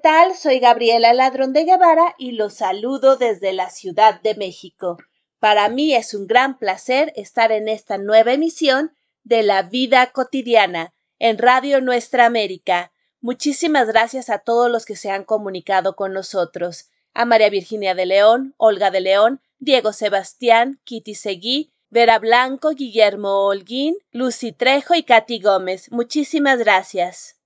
¿qué tal? Soy Gabriela Ladrón de Guevara y los saludo desde la Ciudad de México. Para mí es un gran placer estar en esta nueva emisión de La Vida Cotidiana en Radio Nuestra América. Muchísimas gracias a todos los que se han comunicado con nosotros. A María Virginia de León, Olga de León, Diego Sebastián, Kitty Seguí, Vera Blanco, Guillermo Holguín, Lucy Trejo y Katy Gómez. Muchísimas gracias.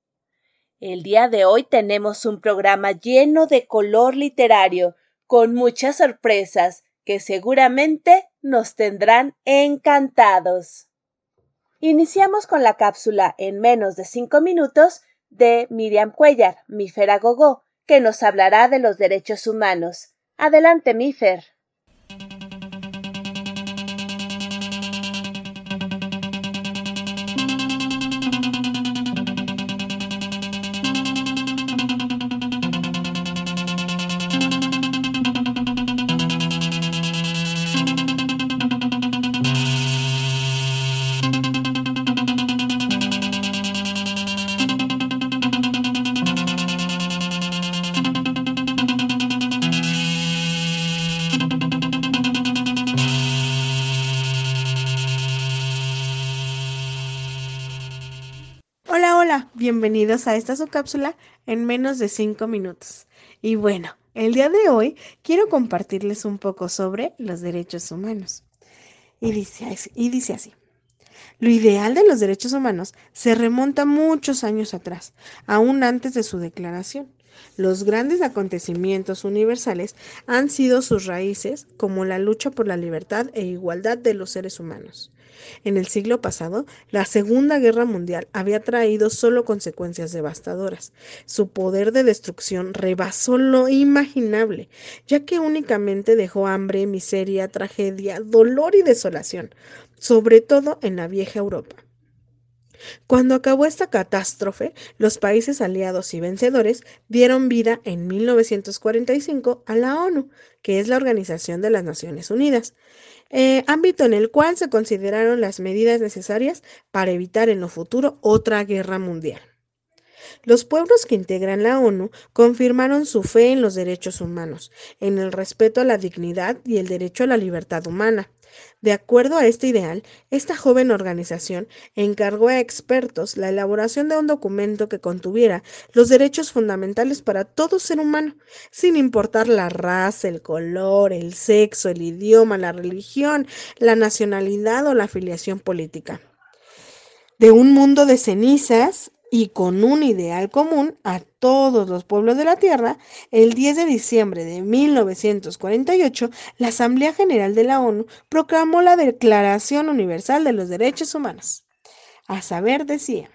El día de hoy tenemos un programa lleno de color literario, con muchas sorpresas que seguramente nos tendrán encantados. Iniciamos con la cápsula en menos de cinco minutos de Miriam Cuellar, Mífera Gogó, que nos hablará de los derechos humanos. Adelante, Bienvenidos a esta subcápsula en menos de 5 minutos. Y bueno, el día de hoy quiero compartirles un poco sobre los derechos humanos. Y dice, y dice así. Lo ideal de los derechos humanos se remonta muchos años atrás, aún antes de su declaración. Los grandes acontecimientos universales han sido sus raíces, como la lucha por la libertad e igualdad de los seres humanos. En el siglo pasado, la Segunda Guerra Mundial había traído solo consecuencias devastadoras. Su poder de destrucción rebasó lo imaginable, ya que únicamente dejó hambre, miseria, tragedia, dolor y desolación, sobre todo en la vieja Europa. Cuando acabó esta catástrofe, los países aliados y vencedores dieron vida en 1945 a la ONU, que es la Organización de las Naciones Unidas. Eh, ámbito en el cual se consideraron las medidas necesarias para evitar en lo futuro otra guerra mundial. Los pueblos que integran la ONU confirmaron su fe en los derechos humanos, en el respeto a la dignidad y el derecho a la libertad humana, de acuerdo a este ideal, esta joven organización encargó a expertos la elaboración de un documento que contuviera los derechos fundamentales para todo ser humano, sin importar la raza, el color, el sexo, el idioma, la religión, la nacionalidad o la afiliación política. De un mundo de cenizas y con un ideal común a todos los pueblos de la Tierra, el 10 de diciembre de 1948, la Asamblea General de la ONU proclamó la Declaración Universal de los Derechos Humanos. A saber, decía,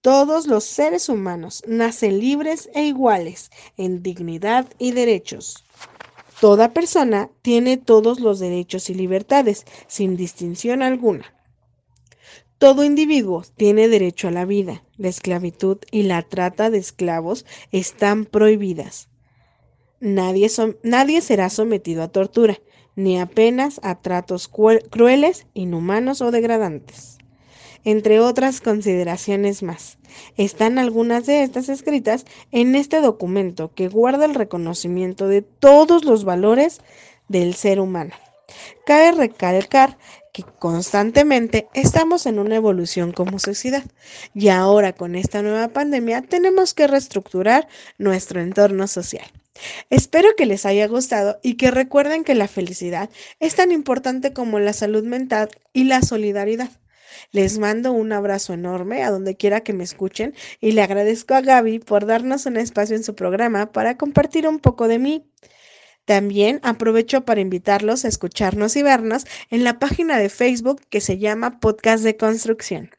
todos los seres humanos nacen libres e iguales en dignidad y derechos. Toda persona tiene todos los derechos y libertades, sin distinción alguna. Todo individuo tiene derecho a la vida. La esclavitud y la trata de esclavos están prohibidas. Nadie, será sometido a tortura, ni apenas a tratos crueles, inhumanos o degradantes. Entre otras consideraciones más, están algunas de estas escritas en este documento que guarda el reconocimiento de todos los valores del ser humano. Cabe recalcar que constantemente estamos en una evolución como sociedad y ahora con esta nueva pandemia tenemos que reestructurar nuestro entorno social. Espero que les haya gustado y que recuerden que la felicidad es tan importante como la salud mental y la solidaridad. Les mando un abrazo enorme a donde quiera que me escuchen y le agradezco a Gaby por darnos un espacio en su programa para compartir un poco de mí. También aprovecho para invitarlos a escucharnos y vernos en la página de Facebook que se llama Podcast de Construcción.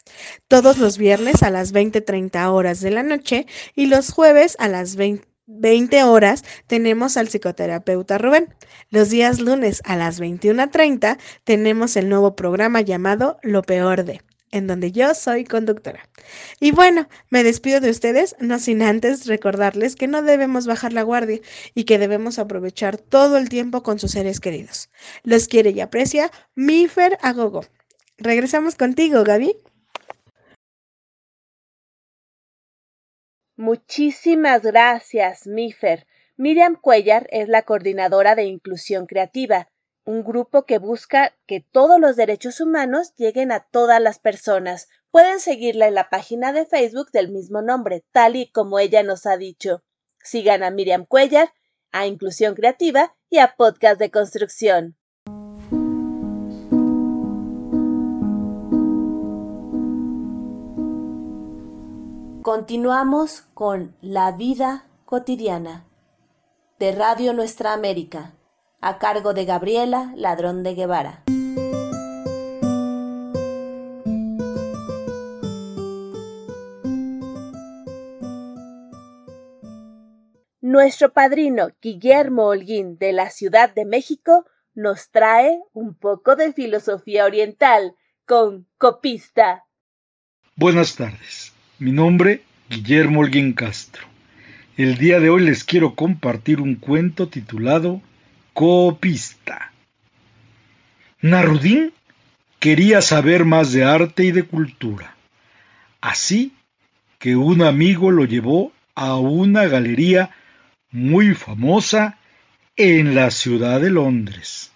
Todos los viernes a las 20:30 horas de la noche y los jueves a las 20 horas tenemos al psicoterapeuta Rubén. Los días lunes a las 21.30 tenemos el nuevo programa llamado Lo Peor de en donde yo soy conductora. Y bueno, me despido de ustedes, no sin antes recordarles que no debemos bajar la guardia y que debemos aprovechar todo el tiempo con sus seres queridos. Los quiere y aprecia Mifer Agogo. Regresamos contigo, Gaby. Muchísimas gracias, Mifer. Miriam Cuellar es la coordinadora de Inclusión Creativa, un grupo que busca que todos los derechos humanos lleguen a todas las personas. Pueden seguirla en la página de Facebook del mismo nombre, tal y como ella nos ha dicho. Sigan a Miriam Cuellar, a Inclusión Creativa y a Podcast de Construcción. Continuamos con La vida cotidiana de Radio Nuestra América, a cargo de Gabriela Ladrón de Guevara. Nuestro padrino Guillermo Holguín de la Ciudad de México nos trae un poco de filosofía oriental con Copista. Buenas tardes. Mi nombre, Guillermo Holguín Castro. El día de hoy les quiero compartir un cuento titulado Copista. Narudín quería saber más de arte y de cultura. Así que un amigo lo llevó a una galería muy famosa en la ciudad de Londres.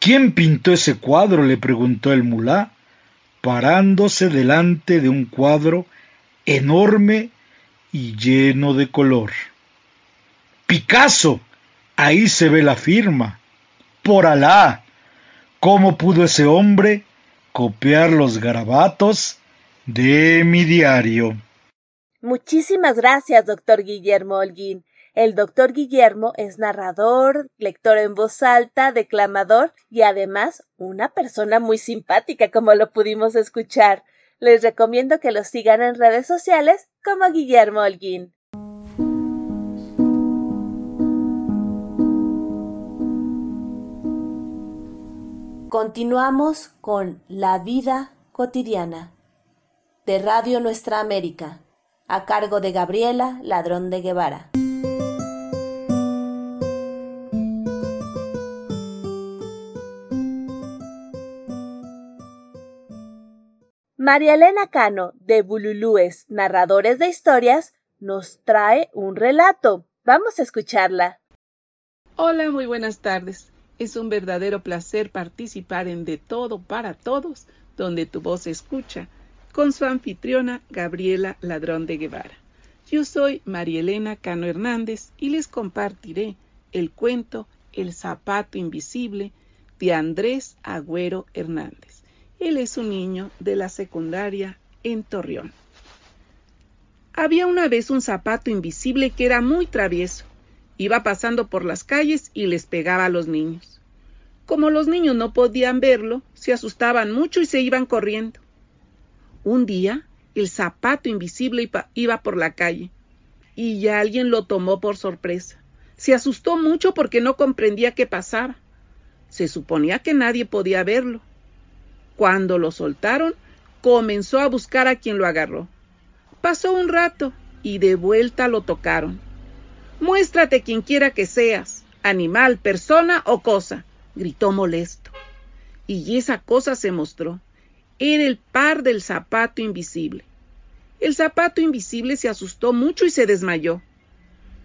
¿Quién pintó ese cuadro? le preguntó el mulá parándose delante de un cuadro enorme y lleno de color. Picasso, ahí se ve la firma. Por Alá, ¿cómo pudo ese hombre copiar los garabatos de mi diario? Muchísimas gracias, doctor Guillermo Holguín. El doctor Guillermo es narrador, lector en voz alta, declamador y además una persona muy simpática, como lo pudimos escuchar. Les recomiendo que lo sigan en redes sociales como Guillermo Holguín. Continuamos con La vida cotidiana de Radio Nuestra América, a cargo de Gabriela Ladrón de Guevara. María Elena Cano, de Bululúes, Narradores de Historias, nos trae un relato. Vamos a escucharla. Hola, muy buenas tardes. Es un verdadero placer participar en De Todo para Todos, donde tu voz escucha, con su anfitriona Gabriela Ladrón de Guevara. Yo soy María Elena Cano Hernández y les compartiré el cuento El zapato invisible de Andrés Agüero Hernández. Él es un niño de la secundaria en Torreón. Había una vez un zapato invisible que era muy travieso. Iba pasando por las calles y les pegaba a los niños. Como los niños no podían verlo, se asustaban mucho y se iban corriendo. Un día, el zapato invisible iba por la calle y ya alguien lo tomó por sorpresa. Se asustó mucho porque no comprendía qué pasaba. Se suponía que nadie podía verlo cuando lo soltaron, comenzó a buscar a quien lo agarró. Pasó un rato y de vuelta lo tocaron. Muéstrate quien quiera que seas, animal, persona o cosa, gritó molesto. Y esa cosa se mostró. Era el par del zapato invisible. El zapato invisible se asustó mucho y se desmayó.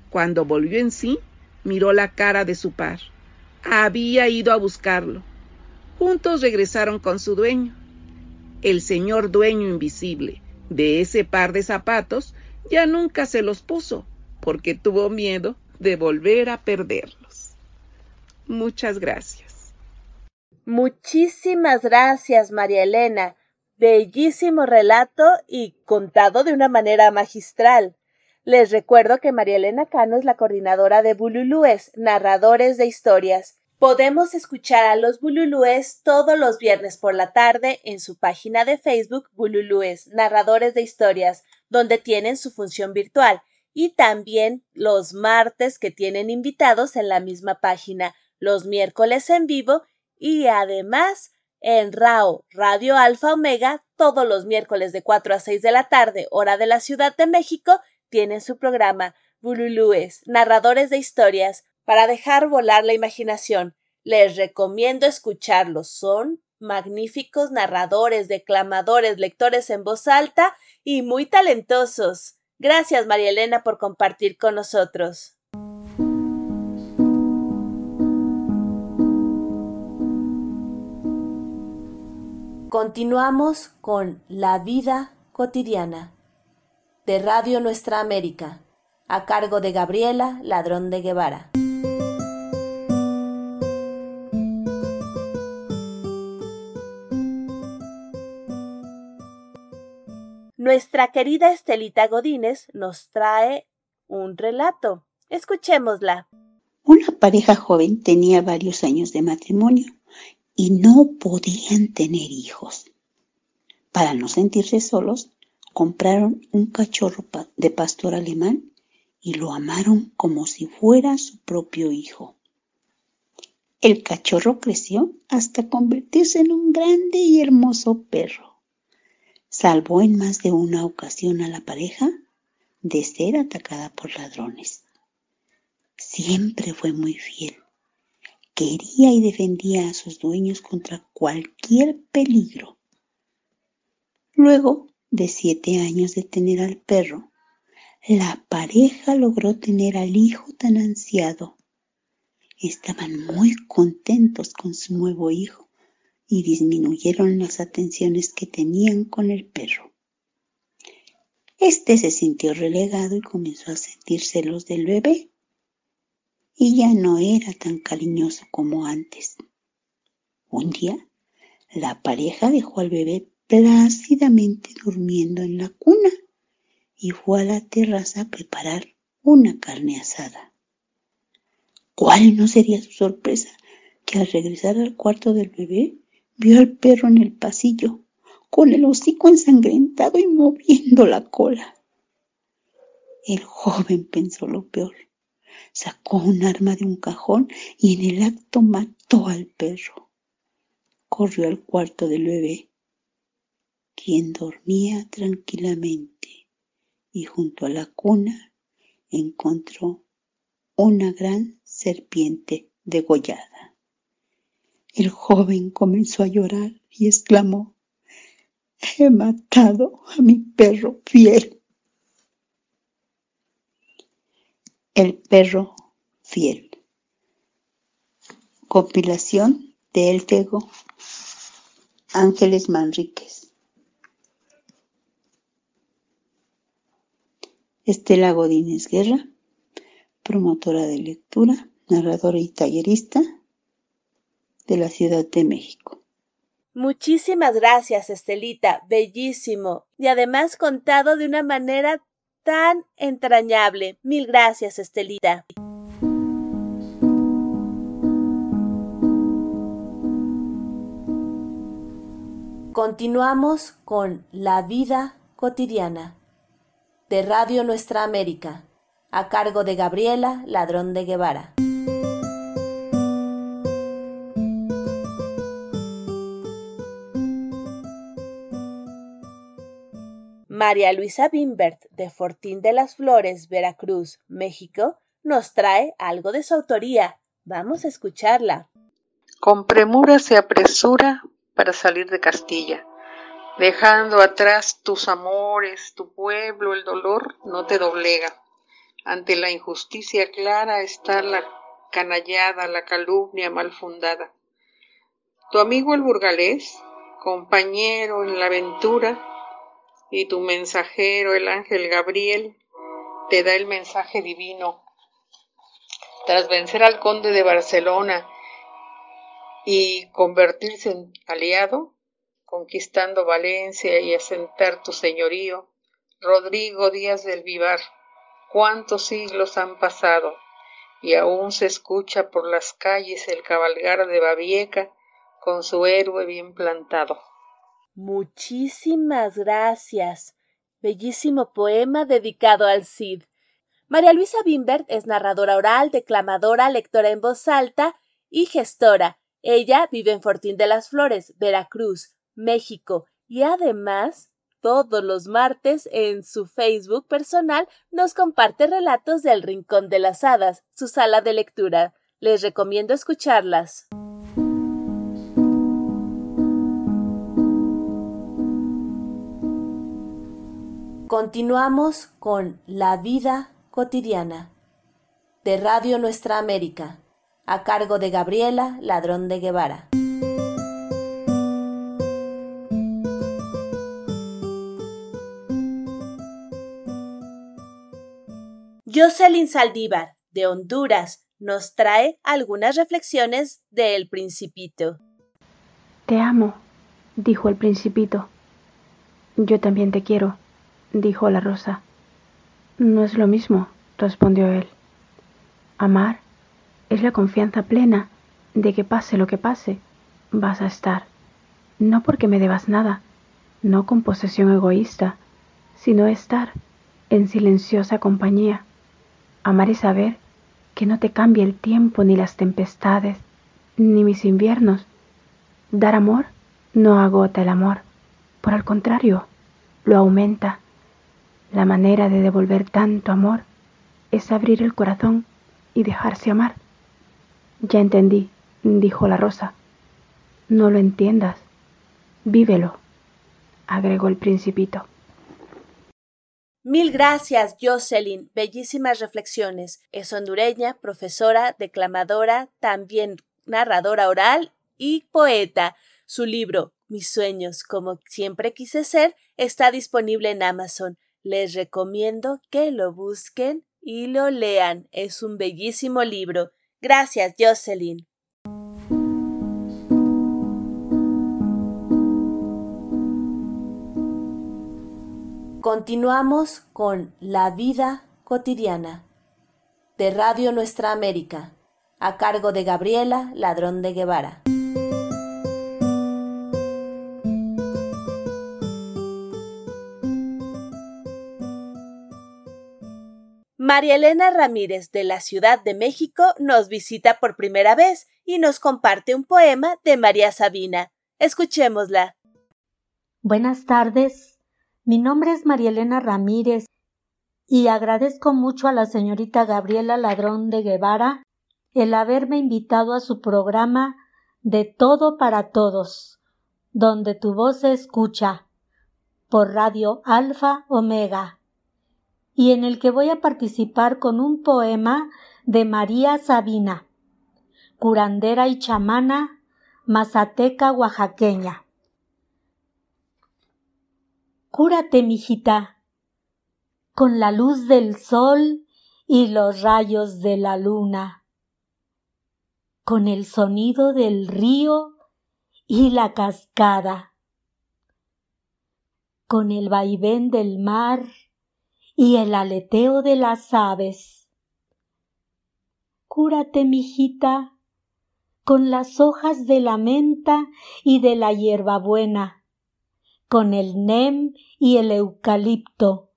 Cuando volvió en sí, miró la cara de su par. Había ido a buscarlo. Juntos regresaron con su dueño. El señor dueño invisible de ese par de zapatos ya nunca se los puso porque tuvo miedo de volver a perderlos. Muchas gracias. Muchísimas gracias, María Elena. Bellísimo relato y contado de una manera magistral. Les recuerdo que María Elena Cano es la coordinadora de Bululúes, narradores de historias. Podemos escuchar a los Bululúes todos los viernes por la tarde en su página de Facebook Bululúes, narradores de historias, donde tienen su función virtual, y también los martes que tienen invitados en la misma página, los miércoles en vivo y además en RAO, Radio Alfa Omega, todos los miércoles de 4 a 6 de la tarde, hora de la Ciudad de México, tienen su programa Bululúes, narradores de historias, para dejar volar la imaginación. Les recomiendo escucharlos. Son magníficos narradores, declamadores, lectores en voz alta y muy talentosos. Gracias, María Elena, por compartir con nosotros. Continuamos con La vida cotidiana de Radio Nuestra América, a cargo de Gabriela Ladrón de Guevara. Nuestra querida Estelita Godínez nos trae un relato. Escuchémosla. Una pareja joven tenía varios años de matrimonio y no podían tener hijos. Para no sentirse solos, compraron un cachorro de pastor alemán y lo amaron como si fuera su propio hijo. El cachorro creció hasta convertirse en un grande y hermoso perro. Salvó en más de una ocasión a la pareja de ser atacada por ladrones. Siempre fue muy fiel quería y defendía a sus dueños contra cualquier peligro. Luego de siete años de tener al perro, la pareja logró tener al hijo tan ansiado. Estaban muy contentos con su nuevo hijo y disminuyeron las atenciones que tenían con el perro. Este se sintió relegado y comenzó a sentir celos del bebé y ya no era tan cariñoso como antes. Un día, la pareja dejó al bebé plácidamente durmiendo en la cuna y fue a la terraza a preparar una carne asada. ¿Cuál no sería su sorpresa que al regresar al cuarto del bebé vio al perro en el pasillo, con el hocico ensangrentado y moviendo la cola? El joven pensó lo peor sacó un arma de un cajón y en el acto mató al perro. Corrió al cuarto del bebé, quien dormía tranquilamente, y junto a la cuna encontró una gran serpiente degollada. El joven comenzó a llorar y exclamó, He matado a mi perro fiel. El perro fiel. Compilación de El Tego Ángeles Manríquez. Estela Godínez Guerra, promotora de lectura, narradora y tallerista de la Ciudad de México. Muchísimas gracias, Estelita, bellísimo, y además contado de una manera tan entrañable. Mil gracias, Estelita. Continuamos con La vida cotidiana de Radio Nuestra América, a cargo de Gabriela Ladrón de Guevara. María Luisa Bimbert de Fortín de las Flores, Veracruz, México, nos trae algo de su autoría. Vamos a escucharla. Con premura se apresura para salir de Castilla, dejando atrás tus amores, tu pueblo, el dolor no te doblega. Ante la injusticia clara está la canallada, la calumnia mal fundada. Tu amigo el burgalés, compañero en la aventura, y tu mensajero, el ángel Gabriel, te da el mensaje divino. Tras vencer al conde de Barcelona y convertirse en aliado, conquistando Valencia y asentar tu señorío, Rodrigo Díaz del Vivar, cuántos siglos han pasado y aún se escucha por las calles el cabalgar de Babieca con su héroe bien plantado. Muchísimas gracias. Bellísimo poema dedicado al Cid. María Luisa Bimbert es narradora oral, declamadora, lectora en voz alta y gestora. Ella vive en Fortín de las Flores, Veracruz, México, y además todos los martes en su Facebook personal nos comparte relatos del Rincón de las Hadas, su sala de lectura. Les recomiendo escucharlas. Continuamos con La vida cotidiana de Radio Nuestra América, a cargo de Gabriela Ladrón de Guevara. Jocelyn Saldívar, de Honduras, nos trae algunas reflexiones de El Principito. Te amo, dijo el Principito. Yo también te quiero dijo la rosa. No es lo mismo, respondió él. Amar es la confianza plena de que pase lo que pase, vas a estar. No porque me debas nada, no con posesión egoísta, sino estar en silenciosa compañía. Amar es saber que no te cambie el tiempo ni las tempestades, ni mis inviernos. Dar amor no agota el amor, por el contrario, lo aumenta la manera de devolver tanto amor es abrir el corazón y dejarse amar. Ya entendí, dijo la rosa. No lo entiendas, vívelo, agregó el principito. Mil gracias, Jocelyn. Bellísimas reflexiones. Es hondureña, profesora, declamadora, también narradora oral y poeta. Su libro, Mis sueños, como siempre quise ser, está disponible en Amazon. Les recomiendo que lo busquen y lo lean. Es un bellísimo libro. Gracias, Jocelyn. Continuamos con La vida cotidiana de Radio Nuestra América, a cargo de Gabriela Ladrón de Guevara. María Elena Ramírez de la Ciudad de México nos visita por primera vez y nos comparte un poema de María Sabina. Escuchémosla. Buenas tardes. Mi nombre es María Elena Ramírez y agradezco mucho a la señorita Gabriela Ladrón de Guevara el haberme invitado a su programa De Todo para Todos, donde tu voz se escucha, por Radio Alfa Omega y en el que voy a participar con un poema de María Sabina, curandera y chamana mazateca oaxaqueña. Cúrate, mijita, con la luz del sol y los rayos de la luna, con el sonido del río y la cascada, con el vaivén del mar y el aleteo de las aves. Cúrate, mijita, con las hojas de la menta y de la hierbabuena, con el nem y el eucalipto.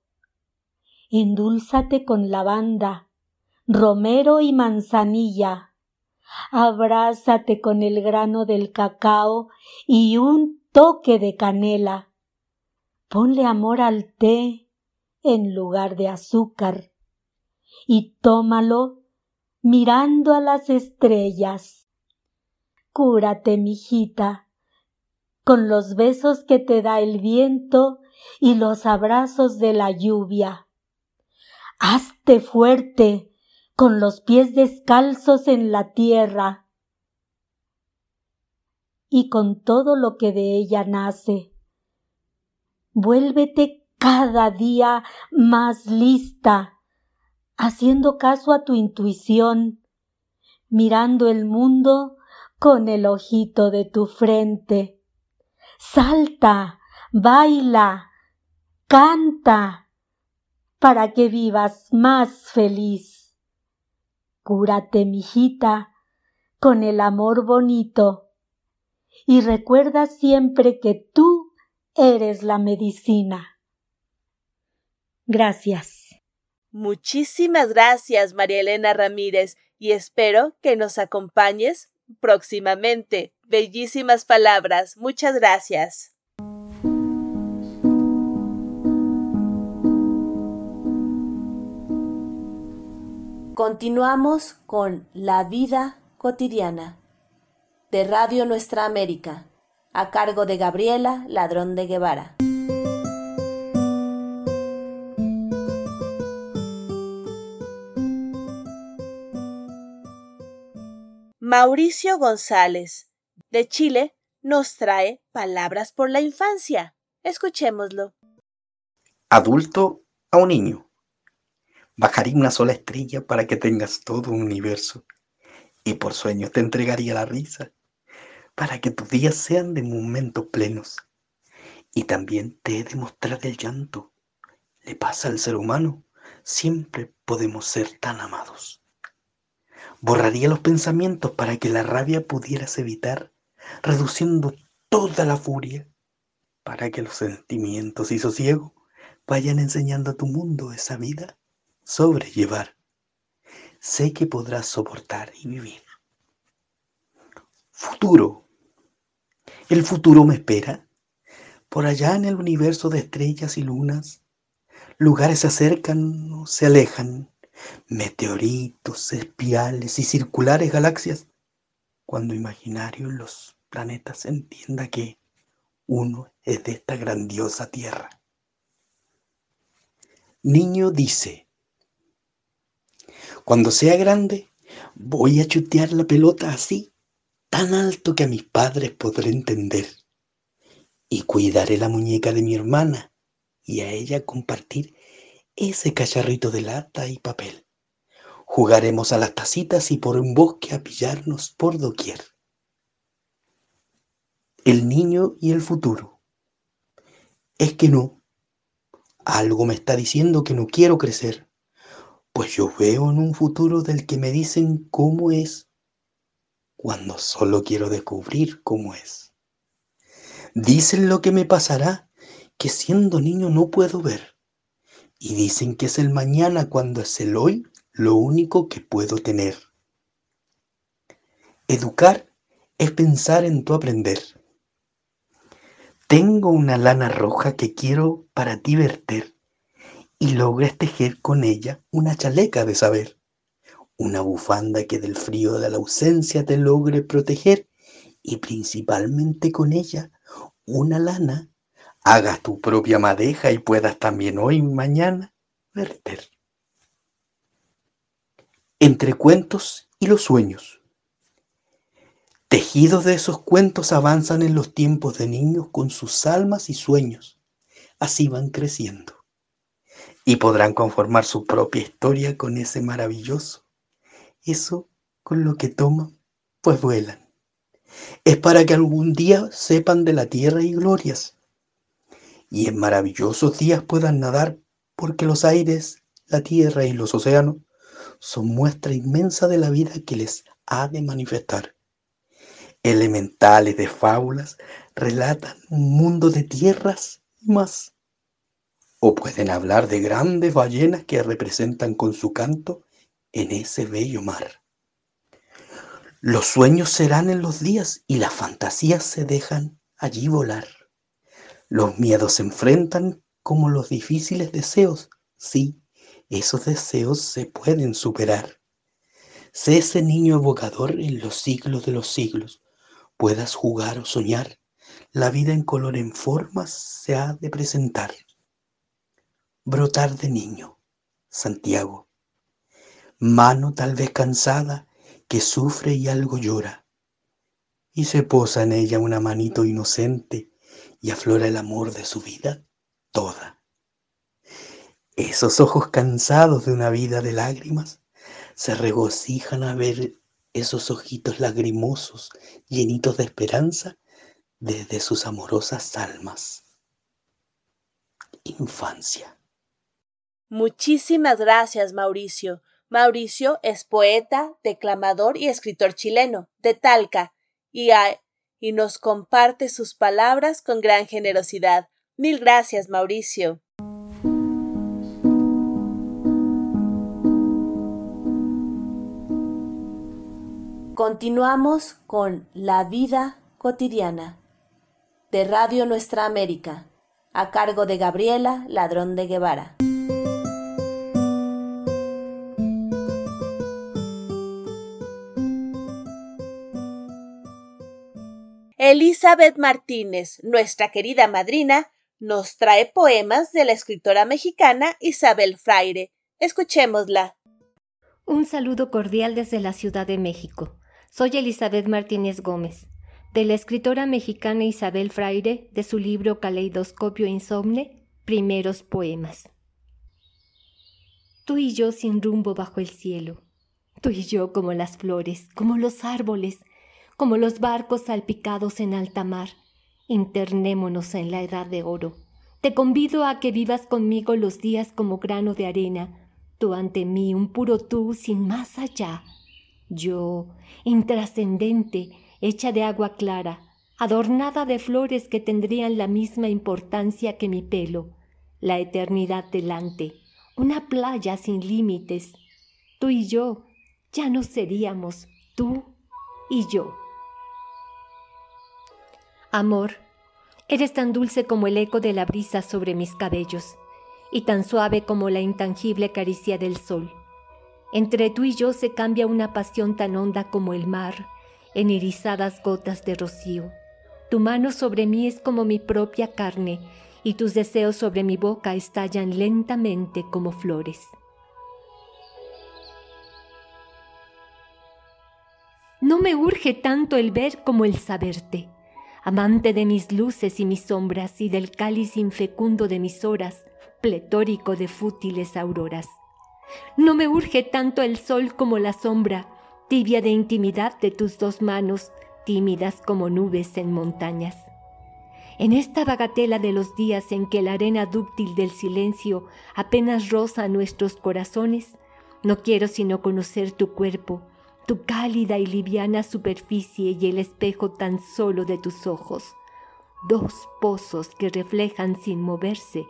Endúlzate con lavanda, romero y manzanilla. Abrázate con el grano del cacao y un toque de canela. Ponle amor al té, en lugar de azúcar y tómalo mirando a las estrellas. Cúrate, mijita, con los besos que te da el viento y los abrazos de la lluvia. Hazte fuerte con los pies descalzos en la tierra y con todo lo que de ella nace. Vuélvete cada día más lista, haciendo caso a tu intuición, mirando el mundo con el ojito de tu frente. Salta, baila, canta, para que vivas más feliz. Cúrate, mijita, con el amor bonito, y recuerda siempre que tú eres la medicina. Gracias. Muchísimas gracias, María Elena Ramírez, y espero que nos acompañes próximamente. Bellísimas palabras. Muchas gracias. Continuamos con La vida cotidiana de Radio Nuestra América, a cargo de Gabriela Ladrón de Guevara. Mauricio González, de Chile, nos trae Palabras por la Infancia. Escuchémoslo. Adulto a un niño. Bajaría una sola estrella para que tengas todo un universo. Y por sueños te entregaría la risa, para que tus días sean de momentos plenos. Y también te he de mostrar el llanto. Le pasa al ser humano. Siempre podemos ser tan amados. Borraría los pensamientos para que la rabia pudieras evitar, reduciendo toda la furia, para que los sentimientos y sosiego vayan enseñando a tu mundo esa vida sobrellevar. Sé que podrás soportar y vivir. Futuro. El futuro me espera. Por allá en el universo de estrellas y lunas, lugares se acercan o se alejan, meteoritos, espirales y circulares galaxias, cuando imaginario los planetas entienda que uno es de esta grandiosa Tierra. Niño dice, cuando sea grande, voy a chutear la pelota así, tan alto que a mis padres podré entender. Y cuidaré la muñeca de mi hermana y a ella compartir ese cacharrito de lata y papel. Jugaremos a las tacitas y por un bosque a pillarnos por doquier. El niño y el futuro. Es que no. Algo me está diciendo que no quiero crecer, pues yo veo en un futuro del que me dicen cómo es, cuando solo quiero descubrir cómo es. Dicen lo que me pasará, que siendo niño no puedo ver, y dicen que es el mañana cuando es el hoy lo único que puedo tener. Educar es pensar en tu aprender. Tengo una lana roja que quiero para ti verter y logres tejer con ella una chaleca de saber, una bufanda que del frío de la ausencia te logre proteger y principalmente con ella una lana hagas tu propia madeja y puedas también hoy y mañana verter entre cuentos y los sueños. Tejidos de esos cuentos avanzan en los tiempos de niños con sus almas y sueños. Así van creciendo. Y podrán conformar su propia historia con ese maravilloso. Eso con lo que toman, pues vuelan. Es para que algún día sepan de la tierra y glorias. Y en maravillosos días puedan nadar porque los aires, la tierra y los océanos son muestra inmensa de la vida que les ha de manifestar. Elementales de fábulas relatan un mundo de tierras y más. O pueden hablar de grandes ballenas que representan con su canto en ese bello mar. Los sueños serán en los días y las fantasías se dejan allí volar. Los miedos se enfrentan como los difíciles deseos, sí, esos deseos se pueden superar. Sé ese niño evocador en los siglos de los siglos. Puedas jugar o soñar, la vida en color en formas se ha de presentar. Brotar de niño, Santiago. Mano tal vez cansada que sufre y algo llora. Y se posa en ella una manito inocente y aflora el amor de su vida toda. Esos ojos cansados de una vida de lágrimas se regocijan a ver esos ojitos lagrimosos, llenitos de esperanza, desde sus amorosas almas. Infancia. Muchísimas gracias, Mauricio. Mauricio es poeta, declamador y escritor chileno, de Talca, y, y nos comparte sus palabras con gran generosidad. Mil gracias, Mauricio. Continuamos con La vida cotidiana de Radio Nuestra América, a cargo de Gabriela Ladrón de Guevara. Elizabeth Martínez, nuestra querida madrina, nos trae poemas de la escritora mexicana Isabel Fraire. Escuchémosla. Un saludo cordial desde la Ciudad de México. Soy Elizabeth Martínez Gómez, de la escritora mexicana Isabel Fraire, de su libro Caleidoscopio Insomne, primeros poemas. Tú y yo sin rumbo bajo el cielo, tú y yo como las flores, como los árboles, como los barcos salpicados en alta mar, internémonos en la edad de oro. Te convido a que vivas conmigo los días como grano de arena, tú ante mí un puro tú sin más allá. Yo, intrascendente, hecha de agua clara, adornada de flores que tendrían la misma importancia que mi pelo, la eternidad delante, una playa sin límites. Tú y yo ya no seríamos tú y yo. Amor, eres tan dulce como el eco de la brisa sobre mis cabellos y tan suave como la intangible caricia del sol. Entre tú y yo se cambia una pasión tan honda como el mar en irisadas gotas de rocío. Tu mano sobre mí es como mi propia carne y tus deseos sobre mi boca estallan lentamente como flores. No me urge tanto el ver como el saberte, amante de mis luces y mis sombras y del cáliz infecundo de mis horas, pletórico de fútiles auroras. No me urge tanto el sol como la sombra, tibia de intimidad de tus dos manos, tímidas como nubes en montañas. En esta bagatela de los días en que la arena dúctil del silencio apenas roza nuestros corazones, no quiero sino conocer tu cuerpo, tu cálida y liviana superficie y el espejo tan solo de tus ojos, dos pozos que reflejan sin moverse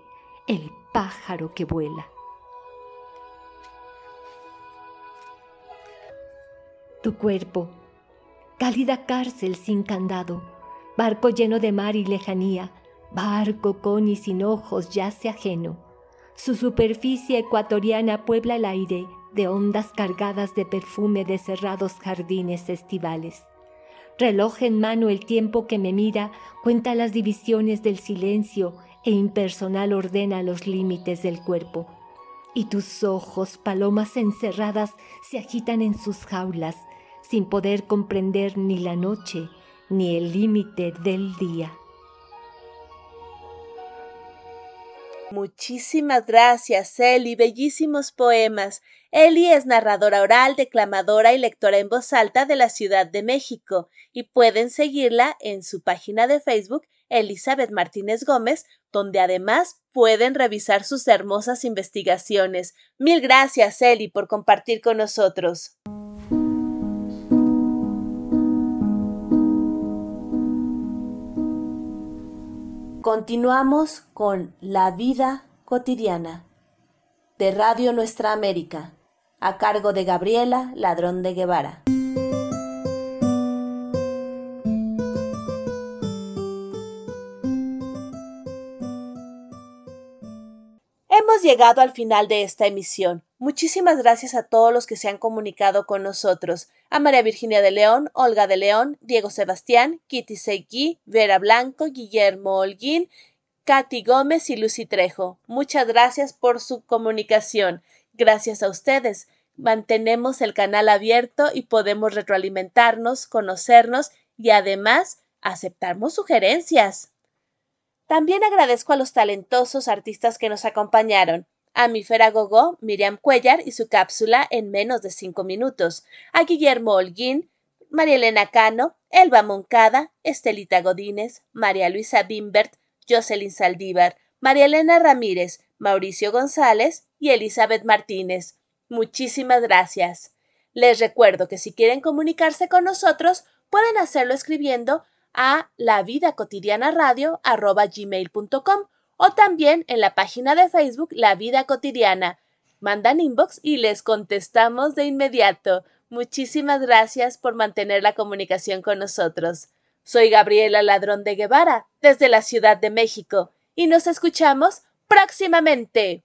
el pájaro que vuela. Tu cuerpo, cálida cárcel sin candado, barco lleno de mar y lejanía, barco con y sin ojos yace ajeno. Su superficie ecuatoriana puebla el aire de ondas cargadas de perfume de cerrados jardines estivales. Reloj en mano el tiempo que me mira cuenta las divisiones del silencio e impersonal ordena los límites del cuerpo. Y tus ojos, palomas encerradas, se agitan en sus jaulas, sin poder comprender ni la noche ni el límite del día. Muchísimas gracias, Eli. Bellísimos poemas. Eli es narradora oral, declamadora y lectora en voz alta de la Ciudad de México y pueden seguirla en su página de Facebook Elizabeth Martínez Gómez, donde además pueden revisar sus hermosas investigaciones. Mil gracias, Eli, por compartir con nosotros. Continuamos con La vida cotidiana de Radio Nuestra América, a cargo de Gabriela Ladrón de Guevara. Hemos llegado al final de esta emisión. Muchísimas gracias a todos los que se han comunicado con nosotros. A María Virginia de León, Olga de León, Diego Sebastián, Kitty Seguí, Vera Blanco, Guillermo Holguín, Katy Gómez y Lucy Trejo. Muchas gracias por su comunicación. Gracias a ustedes. Mantenemos el canal abierto y podemos retroalimentarnos, conocernos y además aceptamos sugerencias. También agradezco a los talentosos artistas que nos acompañaron. A mi Gogó, Miriam Cuellar y su cápsula en menos de cinco minutos. A Guillermo Holguín, María Elena Cano, Elba Moncada, Estelita Godínez, María Luisa Bimbert, Jocelyn Saldívar, María Elena Ramírez, Mauricio González y Elizabeth Martínez. Muchísimas gracias. Les recuerdo que si quieren comunicarse con nosotros, pueden hacerlo escribiendo a la vida cotidiana radio gmail.com o también en la página de Facebook La Vida Cotidiana. Mandan inbox y les contestamos de inmediato. Muchísimas gracias por mantener la comunicación con nosotros. Soy Gabriela Ladrón de Guevara, desde la Ciudad de México, y nos escuchamos próximamente.